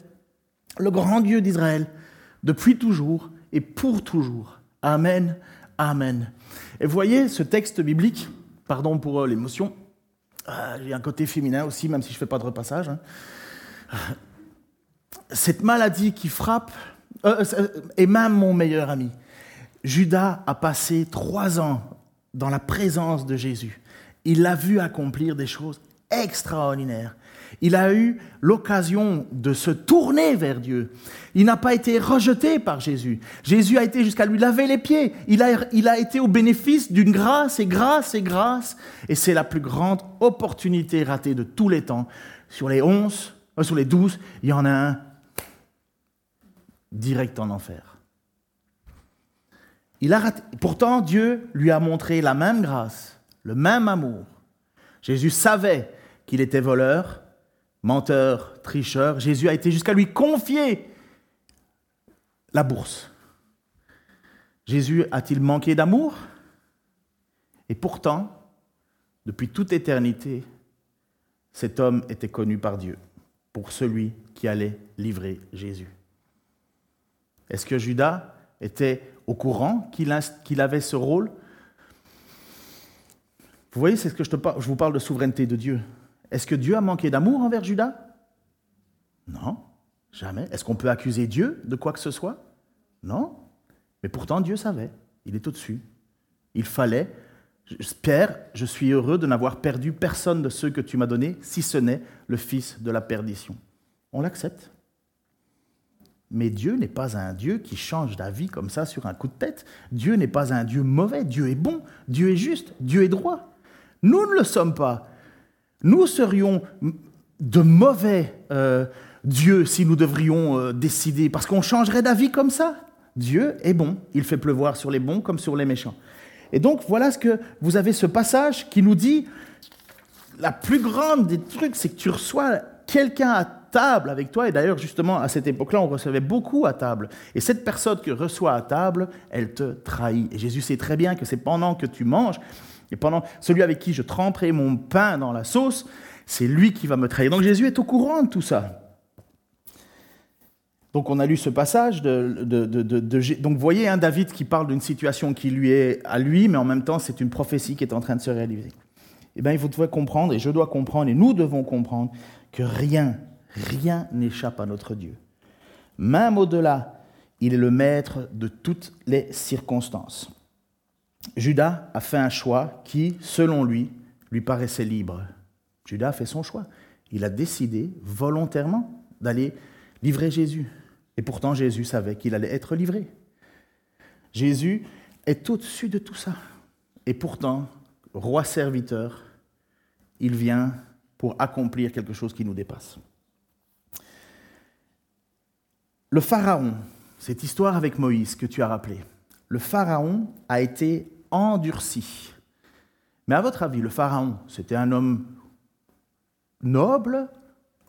le grand Dieu d'Israël, depuis toujours et pour toujours. Amen, Amen. Et voyez ce texte biblique, pardon pour euh, l'émotion, ah, j'ai un côté féminin aussi, même si je ne fais pas de repassage. Hein. Cette maladie qui frappe euh, euh, et même mon meilleur ami. Judas a passé trois ans dans la présence de Jésus. Il l'a vu accomplir des choses extraordinaires. Il a eu l'occasion de se tourner vers Dieu. Il n'a pas été rejeté par Jésus. Jésus a été jusqu'à lui laver les pieds. Il a, été au bénéfice d'une grâce et grâce et grâce. Et c'est la plus grande opportunité ratée de tous les temps. Sur les onze, euh, sur les douze, il y en a un direct en enfer. Il a Pourtant, Dieu lui a montré la même grâce, le même amour. Jésus savait qu'il était voleur, menteur, tricheur. Jésus a été jusqu'à lui confier la bourse. Jésus a-t-il manqué d'amour? Et pourtant, depuis toute éternité, cet homme était connu par Dieu pour celui qui allait livrer Jésus. Est-ce que Judas était au courant qu'il avait ce rôle? Vous voyez, c'est ce que je, te je vous parle de souveraineté de Dieu. Est-ce que Dieu a manqué d'amour envers Judas? Non, jamais. Est-ce qu'on peut accuser Dieu de quoi que ce soit? Non. Mais pourtant, Dieu savait. Il est au-dessus. Il fallait. Père, je suis heureux de n'avoir perdu personne de ceux que tu m'as donnés, si ce n'est le fils de la perdition. On l'accepte. Mais Dieu n'est pas un Dieu qui change d'avis comme ça sur un coup de tête. Dieu n'est pas un Dieu mauvais. Dieu est bon. Dieu est juste. Dieu est droit. Nous ne le sommes pas. Nous serions de mauvais euh, dieux si nous devrions euh, décider, parce qu'on changerait d'avis comme ça. Dieu est bon. Il fait pleuvoir sur les bons comme sur les méchants. Et donc voilà ce que vous avez ce passage qui nous dit la plus grande des trucs, c'est que tu reçois quelqu'un à table avec toi. Et d'ailleurs, justement, à cette époque-là, on recevait beaucoup à table. Et cette personne que reçoit à table, elle te trahit. Et Jésus sait très bien que c'est pendant que tu manges, et pendant celui avec qui je tremperai mon pain dans la sauce, c'est lui qui va me trahir. Donc Jésus est au courant de tout ça. Donc on a lu ce passage de, donc voyez un David qui parle d'une situation qui lui est à lui, mais en même temps c'est une prophétie qui est en train de se réaliser. Eh bien, vous devez comprendre, et je dois comprendre, et nous devons comprendre que rien, rien n'échappe à notre Dieu. Même au-delà, il est le maître de toutes les circonstances. Judas a fait un choix qui, selon lui, lui paraissait libre. Judas a fait son choix. Il a décidé volontairement d'aller livrer Jésus. Et pourtant, Jésus savait qu'il allait être livré. Jésus est au-dessus de tout ça. Et pourtant, roi serviteur, il vient pour accomplir quelque chose qui nous dépasse. Le Pharaon, cette histoire avec Moïse que tu as rappelée, le Pharaon a été endurci. Mais à votre avis, le Pharaon, c'était un homme noble,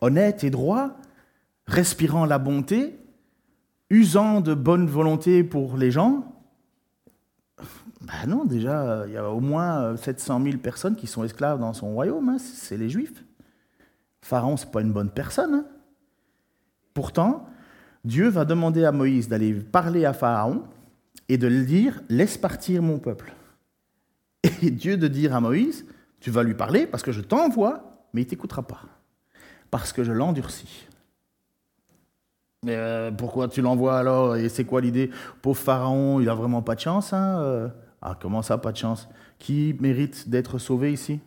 honnête et droit, respirant la bonté, usant de bonne volonté pour les gens? Ben non, déjà, il y a au moins 700 000 personnes qui sont esclaves dans son royaume, hein, c'est les Juifs. Pharaon, ce n'est pas une bonne personne. Hein. Pourtant, Dieu va demander à Moïse d'aller parler à Pharaon et de lui dire Laisse partir mon peuple. Et Dieu de dire à Moïse Tu vas lui parler parce que je t'envoie, mais il ne t'écoutera pas. Parce que je l'endurcis. Mais euh, pourquoi tu l'envoies alors? Et c'est quoi l'idée? Pauvre Pharaon, il n'a vraiment pas de chance. Hein euh. ah, comment ça, pas de chance? Qui mérite d'être sauvé ici?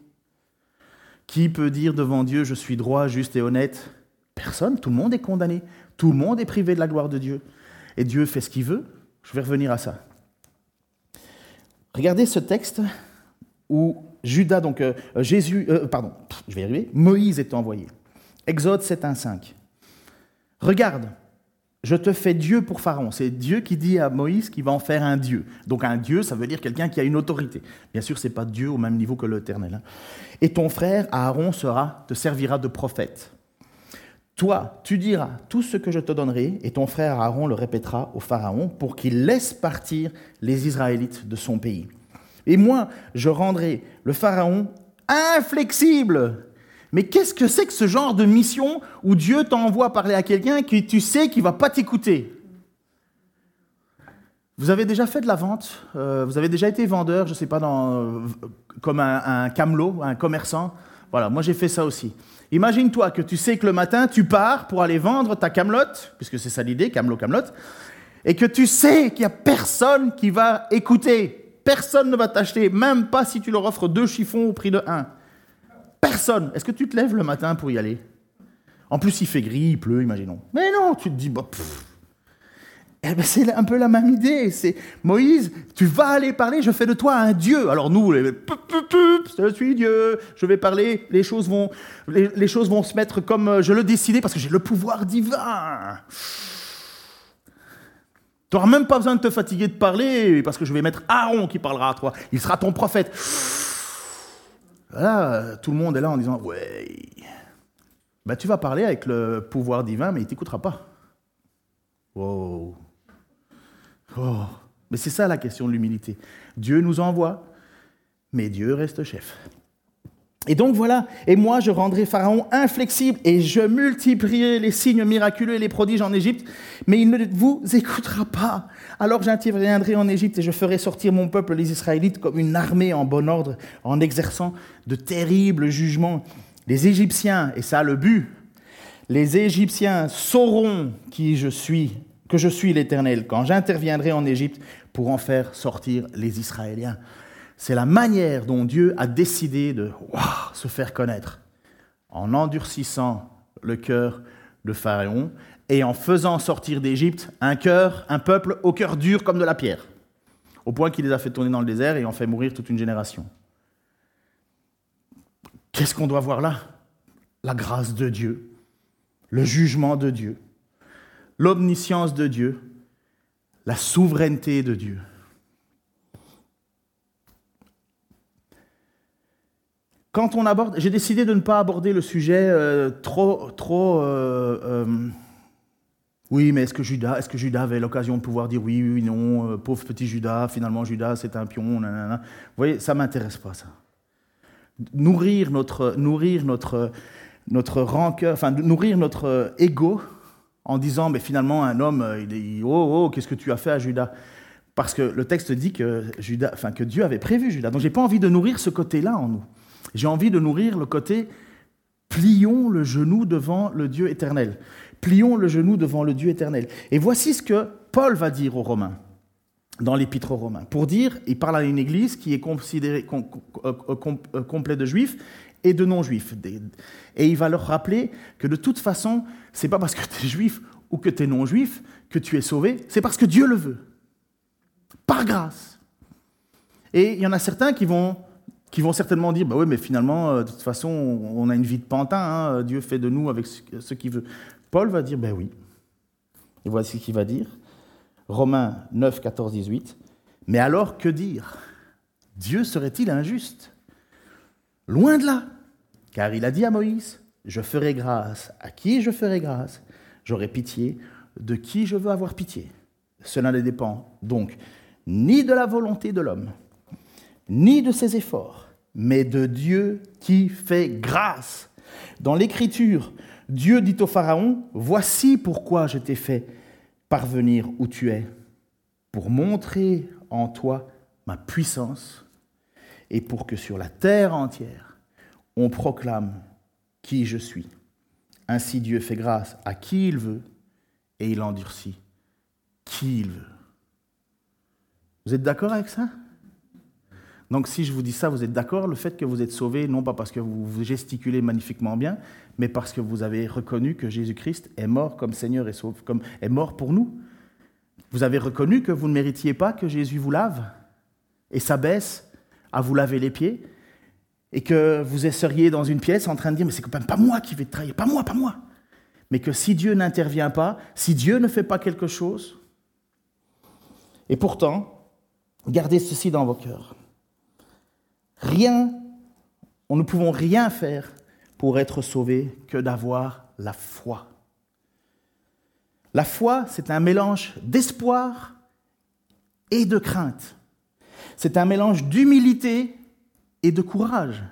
Qui peut dire devant Dieu Je suis droit, juste et honnête? Personne, tout le monde est condamné. Tout le monde est privé de la gloire de Dieu. Et Dieu fait ce qu'il veut. Je vais revenir à ça. Regardez ce texte où Judas, donc euh, Jésus, euh, pardon, je vais arriver, Moïse est envoyé. Exode 7, 1, 5. Regarde, je te fais Dieu pour Pharaon. C'est Dieu qui dit à Moïse qu'il va en faire un Dieu. Donc un Dieu, ça veut dire quelqu'un qui a une autorité. Bien sûr, ce n'est pas Dieu au même niveau que l'Éternel. Hein. Et ton frère Aaron sera, te servira de prophète. Toi, tu diras tout ce que je te donnerai, et ton frère Aaron le répétera au Pharaon pour qu'il laisse partir les Israélites de son pays. Et moi, je rendrai le Pharaon inflexible. Mais qu'est-ce que c'est que ce genre de mission où Dieu t'envoie parler à quelqu'un qui tu sais qu'il va pas t'écouter? Vous avez déjà fait de la vente euh, Vous avez déjà été vendeur, je ne sais pas, euh, comme un camelot, un commerçant? Voilà, moi j'ai fait ça aussi. Imagine-toi que tu sais que le matin, tu pars pour aller vendre ta camelote, puisque c'est ça l'idée, camelot, camelote, et que tu sais qu'il n'y a personne qui va écouter. Personne ne va t'acheter, même pas si tu leur offres deux chiffons au prix de un. Personne. Est-ce que tu te lèves le matin pour y aller? En plus, il fait gris, il pleut, imaginons. Mais non, tu te dis, bah, eh ben, c'est un peu la même idée. C'est Moïse, tu vas aller parler, je fais de toi un Dieu. Alors nous, je suis Dieu, je vais parler, les choses vont, les, choses vont se mettre comme euh, je le décidais parce que j'ai le pouvoir divin. Tu n'auras même pas besoin de te fatiguer de parler parce que je vais mettre Aaron qui parlera à toi. Il sera ton prophète. Voilà, tout le monde est là en disant Ouais, ben, tu vas parler avec le pouvoir divin, mais il ne t'écoutera pas. Wow. Oh, mais c'est ça la question de l'humilité. Dieu nous envoie, mais Dieu reste chef. Et donc voilà, et moi je rendrai Pharaon inflexible et je multiplierai les signes miraculeux et les prodiges en Égypte, mais il ne vous écoutera pas. Alors j'interviendrai en Égypte et je ferai sortir mon peuple, les Israélites, comme une armée en bon ordre, en exerçant de terribles jugements. Les Égyptiens, et ça le but, les Égyptiens sauront qui je suis que je suis l'Éternel. Quand j'interviendrai en Égypte pour en faire sortir les Israéliens. C'est la manière dont Dieu a décidé de se faire connaître, en endurcissant le cœur de Pharaon et en faisant sortir d'Égypte un cœur, un peuple au cœur dur comme de la pierre, au point qu'il les a fait tourner dans le désert et en fait mourir toute une génération. Qu'est-ce qu'on doit voir là? La grâce de Dieu, le jugement de Dieu, l'omniscience de Dieu, la souveraineté de Dieu. Quand on aborde, j'ai décidé de ne pas aborder le sujet euh, trop, trop. Euh, euh, oui, mais est-ce que Judas, est-ce que Judas avait l'occasion de pouvoir dire oui, oui, non, pauvre petit Judas, finalement Judas c'est un pion, nanana. Vous voyez, ça m'intéresse pas ça. Nourrir notre, nourrir notre, notre rancœur, enfin nourrir notre ego en disant, mais finalement, un homme, il dit, oh, oh, qu'est-ce que tu as fait à Judas? Parce que le texte dit que, Judas, enfin, que Dieu avait prévu Judas. Donc, j'ai pas envie de nourrir ce côté-là en nous. J'ai envie de nourrir le côté, plions le genou devant le Dieu éternel. Plions le genou devant le Dieu éternel. Et voici ce que Paul va dire aux Romains dans l'épître aux Romains. Pour dire, il parle à une église qui est considérée euh, euh, complète de juifs et de non-juifs. Et il va leur rappeler que de toute façon, c'est pas parce que tu es juif ou que tu es non-juif que tu es sauvé, c'est parce que Dieu le veut. Par grâce. Et il y en a certains qui vont, qui vont certainement dire, bah oui, mais finalement, euh, de toute façon, on a une vie de pantin, hein, Dieu fait de nous avec ce qu'il veut. Paul va dire, ben oui. Et voici ce qu'il va dire. Romains 9, 14, 18. Mais alors, que dire? Dieu serait-il injuste? Loin de là, car il a dit à Moïse, je ferai grâce à qui je ferai grâce, j'aurai pitié de qui je veux avoir pitié. Cela ne dépend donc ni de la volonté de l'homme, ni de ses efforts, mais de Dieu qui fait grâce. Dans l'Écriture, Dieu dit au Pharaon, Voici pourquoi je t'ai fait parvenir où tu es, pour montrer en toi ma puissance, et pour que sur la terre entière, on proclame qui je suis. Ainsi Dieu fait grâce à qui il veut, et il endurcit qui il veut. Vous êtes d'accord avec ça? Donc si je vous dis ça, vous êtes d'accord? Le fait que vous êtes sauvé, non pas parce que vous gesticulez magnifiquement bien, mais parce que vous avez reconnu que Jésus-Christ est mort comme Seigneur et sauve, comme est mort pour nous. Vous avez reconnu que vous ne méritiez pas que Jésus vous lave et s'abaisse à vous laver les pieds, et que vous seriez dans une pièce en train de dire, mais c'est quand même pas moi qui vais te trahir, pas moi, pas moi. Mais que si Dieu n'intervient pas, si Dieu ne fait pas quelque chose, et pourtant, gardez ceci dans vos cœurs. Rien, on ne pouvons rien faire pour être sauvés que d'avoir la foi. La foi, c'est un mélange d'espoir et de crainte. C'est un mélange d'humilité et de courage.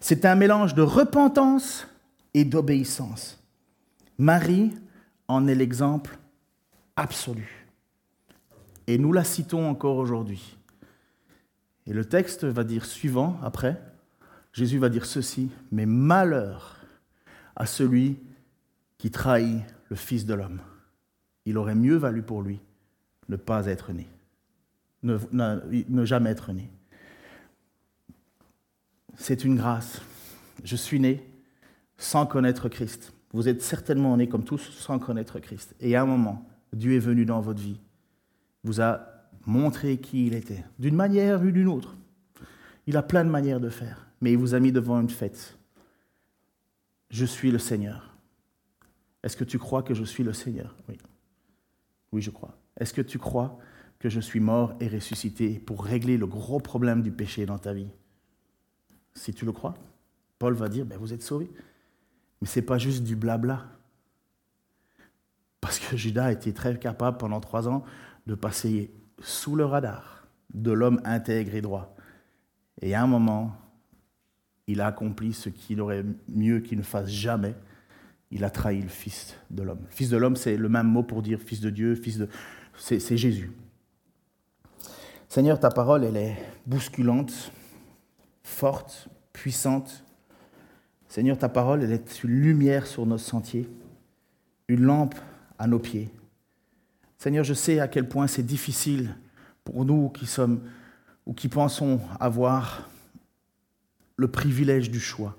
C'est un mélange de repentance et d'obéissance. Marie en est l'exemple absolu. Et nous la citons encore aujourd'hui. Et le texte va dire suivant, après, Jésus va dire ceci, mais malheur à celui qui trahit le Fils de l'homme. Il aurait mieux valu pour lui ne pas être né, ne, ne jamais être né. C'est une grâce. Je suis né sans connaître Christ. Vous êtes certainement nés comme tous sans connaître Christ. Et à un moment, Dieu est venu dans votre vie, vous a montrer qui il était, d'une manière ou d'une autre. Il a plein de manières de faire, mais il vous a mis devant une fête. Je suis le Seigneur. Est-ce que tu crois que je suis le Seigneur? Oui. Oui, je crois. Est-ce que tu crois que je suis mort et ressuscité pour régler le gros problème du péché dans ta vie? Si tu le crois, Paul va dire, ben, vous êtes sauvés. Mais ce n'est pas juste du blabla. Parce que Judas a été très capable pendant trois ans de passer sous le radar de l'homme intègre et droit. Et à un moment, il a accompli ce qu'il aurait mieux qu'il ne fasse jamais. Il a trahi le Fils de l'homme. Fils de l'homme, c'est le même mot pour dire Fils de Dieu, Fils de... C'est Jésus. Seigneur, ta parole, elle est bousculante, forte, puissante. Seigneur, ta parole, elle est une lumière sur nos sentiers, une lampe à nos pieds. Seigneur, je sais à quel point c'est difficile pour nous qui sommes ou qui pensons avoir le privilège du choix.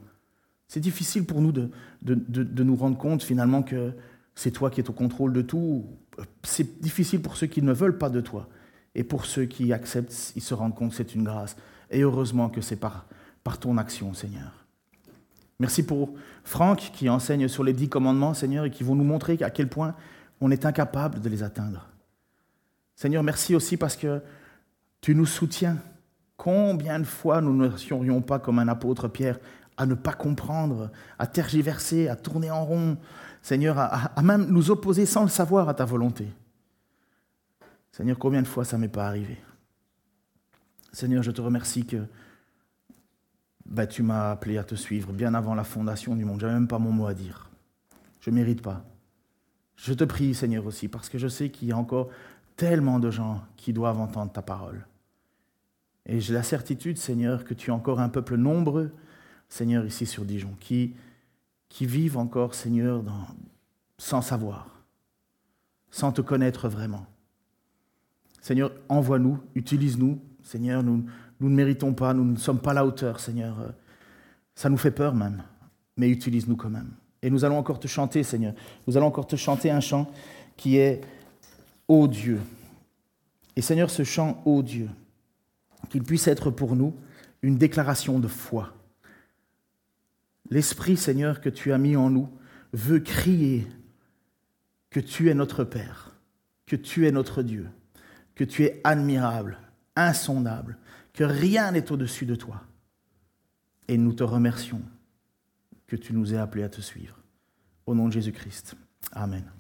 C'est difficile pour nous de, de, nous rendre compte finalement que c'est toi qui es au contrôle de tout. C'est difficile pour ceux qui ne veulent pas de toi. Et pour ceux qui acceptent, ils se rendent compte que c'est une grâce. Et heureusement que c'est par, ton action, Seigneur. Merci pour Franck qui enseigne sur les dix commandements, Seigneur, et qui vont nous montrer à quel point on est incapable de les atteindre. Seigneur, merci aussi parce que tu nous soutiens. Combien de fois nous ne serions pas comme un apôtre Pierre à ne pas comprendre, à tergiverser, à tourner en rond, Seigneur, à, même nous opposer sans le savoir à ta volonté. Seigneur, combien de fois ça m'est pas arrivé? Seigneur, je te remercie que bah, tu m'as appelé à te suivre bien avant la fondation du monde. Je n'avais même pas mon mot à dire. Je ne mérite pas. Je te prie, Seigneur, aussi, parce que je sais qu'il y a encore tellement de gens qui doivent entendre ta parole. Et j'ai la certitude, Seigneur, que tu as encore un peuple nombreux, Seigneur, ici sur Dijon, qui, qui vivent encore, Seigneur, sans savoir, sans te connaître vraiment. Seigneur, envoie-nous, utilise-nous. Seigneur, nous, ne méritons pas, nous ne sommes pas à la hauteur, Seigneur. Ça nous fait peur même, mais utilise-nous quand même. Et nous allons encore te chanter, Seigneur. Nous allons encore te chanter un chant qui est Ô Dieu. Et Seigneur, ce chant Ô Dieu, qu'il puisse être pour nous une déclaration de foi. L'Esprit, Seigneur, que tu as mis en nous veut crier que tu es notre Père, que tu es notre Dieu, que tu es admirable, insondable, que rien n'est au-dessus de toi. Et nous te remercions que tu nous aies appelés à te suivre. Au nom de Jésus-Christ. Amen.